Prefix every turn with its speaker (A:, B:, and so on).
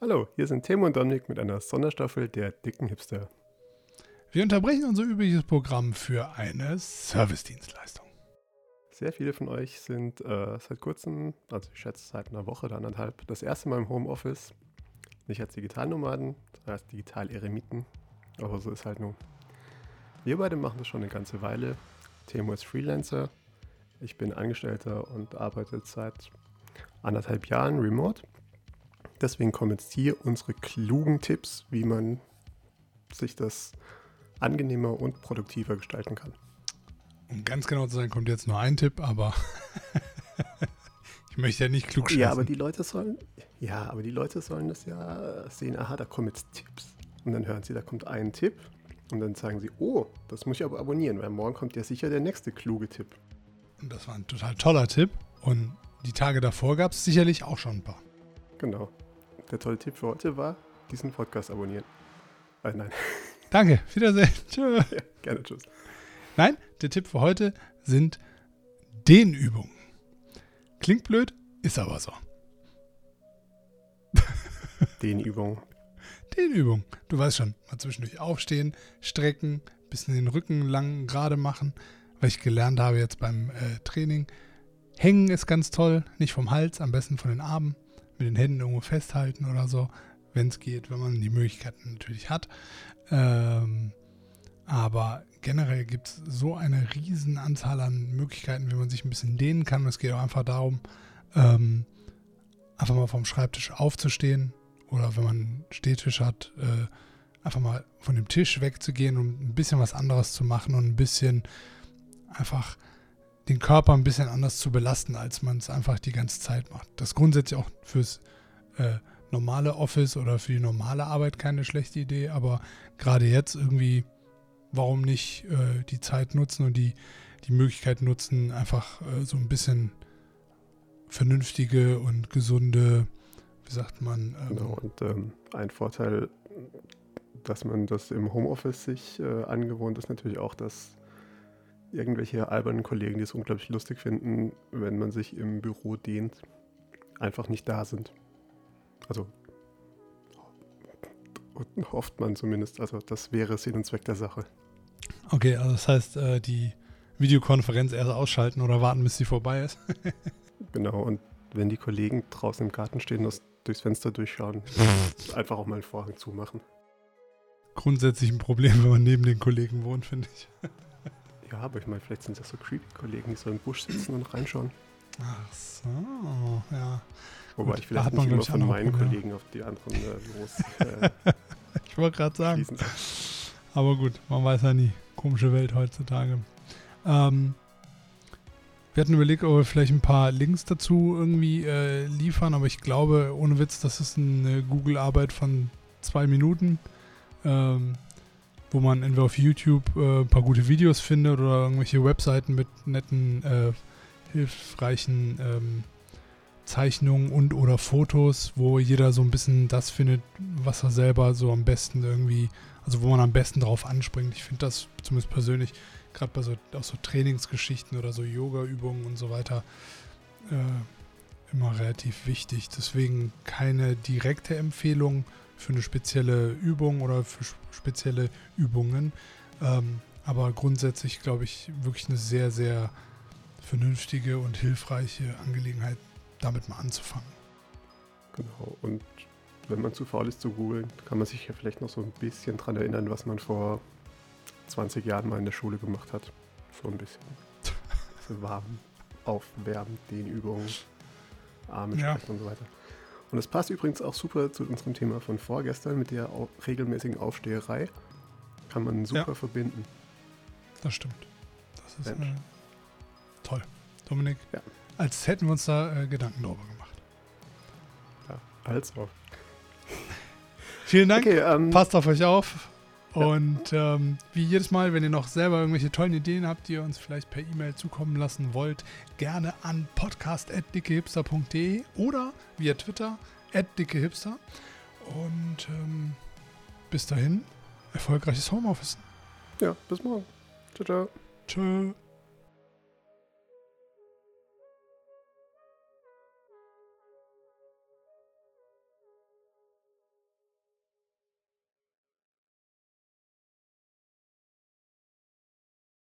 A: Hallo, hier sind Timo und Dominik mit einer Sonderstaffel der dicken Hipster.
B: Wir unterbrechen unser übliches Programm für eine Servicedienstleistung.
A: Sehr viele von euch sind äh, seit kurzem, also ich schätze seit einer Woche oder anderthalb, das erste Mal im Homeoffice. Nicht als Digitalnomaden, sondern als Digital-Eremiten. Aber so ist halt nun. Wir beide machen das schon eine ganze Weile. Timo ist Freelancer. Ich bin Angestellter und arbeite seit anderthalb Jahren remote. Deswegen kommen jetzt hier unsere klugen Tipps, wie man sich das angenehmer und produktiver gestalten kann.
B: Um ganz genau zu sein, kommt jetzt nur ein Tipp, aber ich möchte ja nicht klug schätzen.
A: Ja, aber die Leute sollen, ja, aber die Leute sollen das ja sehen, aha, da kommen jetzt Tipps. Und dann hören sie, da kommt ein Tipp. Und dann sagen sie, oh, das muss ich aber abonnieren, weil morgen kommt ja sicher der nächste kluge Tipp.
B: Und das war ein total toller Tipp. Und die Tage davor gab es sicherlich auch schon ein paar.
A: Genau. Der tolle Tipp für heute war, diesen Podcast abonnieren. Äh, nein.
B: Danke, Wiedersehen. Tschö.
A: Ja, gerne, tschüss.
B: Nein, der Tipp für heute sind Dehnübungen. Klingt blöd, ist aber so.
A: Dehnübungen.
B: Dehnübung. Du weißt schon, mal zwischendurch aufstehen, strecken, bisschen den Rücken lang gerade machen, weil ich gelernt habe jetzt beim äh, Training. Hängen ist ganz toll, nicht vom Hals, am besten von den Armen, mit den Händen irgendwo festhalten oder so, wenn es geht, wenn man die Möglichkeiten natürlich hat. Ähm, aber generell gibt es so eine riesen Anzahl an Möglichkeiten, wie man sich ein bisschen dehnen kann. Es geht auch einfach darum, ähm, einfach mal vom Schreibtisch aufzustehen oder wenn man einen Stehtisch hat, äh, einfach mal von dem Tisch wegzugehen und ein bisschen was anderes zu machen und ein bisschen einfach den Körper ein bisschen anders zu belasten, als man es einfach die ganze Zeit macht. Das ist grundsätzlich auch fürs äh, normale Office oder für die normale Arbeit keine schlechte Idee, aber gerade jetzt irgendwie, warum nicht äh, die Zeit nutzen und die, die Möglichkeit nutzen, einfach äh, so ein bisschen vernünftige und gesunde, wie sagt man?
A: Ähm, genau, und ähm, ein Vorteil, dass man das im Homeoffice sich äh, angewohnt ist, natürlich auch, dass irgendwelche albernen Kollegen, die es unglaublich lustig finden, wenn man sich im Büro dehnt, einfach nicht da sind. Also hofft man zumindest. Also das wäre Sinn und Zweck der Sache.
B: Okay, also das heißt, äh, die Videokonferenz erst ausschalten oder warten, bis sie vorbei ist.
A: genau, und wenn die Kollegen draußen im Garten stehen, das durchs Fenster durchschauen, einfach auch mal einen Vorhang zumachen.
B: Grundsätzlich ein Problem, wenn man neben den Kollegen wohnt, finde ich.
A: Ja, aber ich meine, vielleicht sind das so creepy Kollegen, die so im Busch sitzen und reinschauen.
B: Ach so, ja.
A: Wobei Gut, ich vielleicht nicht immer von meinen. Kollegen auf die anderen äh, los.
B: Äh, ich wollte gerade sagen. Aber gut, man weiß ja nie. Komische Welt heutzutage. Ähm, wir hatten überlegt, ob wir vielleicht ein paar Links dazu irgendwie äh, liefern, aber ich glaube, ohne Witz, das ist eine Google-Arbeit von zwei Minuten. Ähm, wo man entweder auf YouTube äh, ein paar gute Videos findet oder irgendwelche Webseiten mit netten, äh, hilfreichen ähm, Zeichnungen und oder Fotos, wo jeder so ein bisschen das findet, was er selber so am besten irgendwie, also wo man am besten drauf anspringt. Ich finde das zumindest persönlich, gerade bei so, auch so Trainingsgeschichten oder so Yoga-Übungen und so weiter, äh, immer relativ wichtig. Deswegen keine direkte Empfehlung für eine spezielle Übung oder für spezielle Übungen. Ähm, aber grundsätzlich glaube ich wirklich eine sehr, sehr vernünftige und hilfreiche Angelegenheit, damit mal anzufangen.
A: Genau, und wenn man zu faul ist zu googeln, kann man sich ja vielleicht noch so ein bisschen daran erinnern, was man vor 20 Jahren mal in der Schule gemacht hat. So ein bisschen. Warm, aufwärmen, Dehnübungen, Arme ja. und so weiter. Und es passt übrigens auch super zu unserem Thema von vorgestern mit der regelmäßigen Aufsteherei. Kann man super ja. verbinden.
B: Das stimmt. Das ist äh, toll. Dominik, ja. als hätten wir uns da äh, Gedanken darüber gemacht.
A: Ja, als auch.
B: Vielen Dank. Okay, ähm, Passt auf euch auf. Und ähm, wie jedes Mal, wenn ihr noch selber irgendwelche tollen Ideen habt, die ihr uns vielleicht per E-Mail zukommen lassen wollt, gerne an podcast.dickehipster.de oder via Twitter dickehipster. Und ähm, bis dahin, erfolgreiches Homeoffice.
A: Ja, bis morgen. Ciao, ciao.
B: Tschö.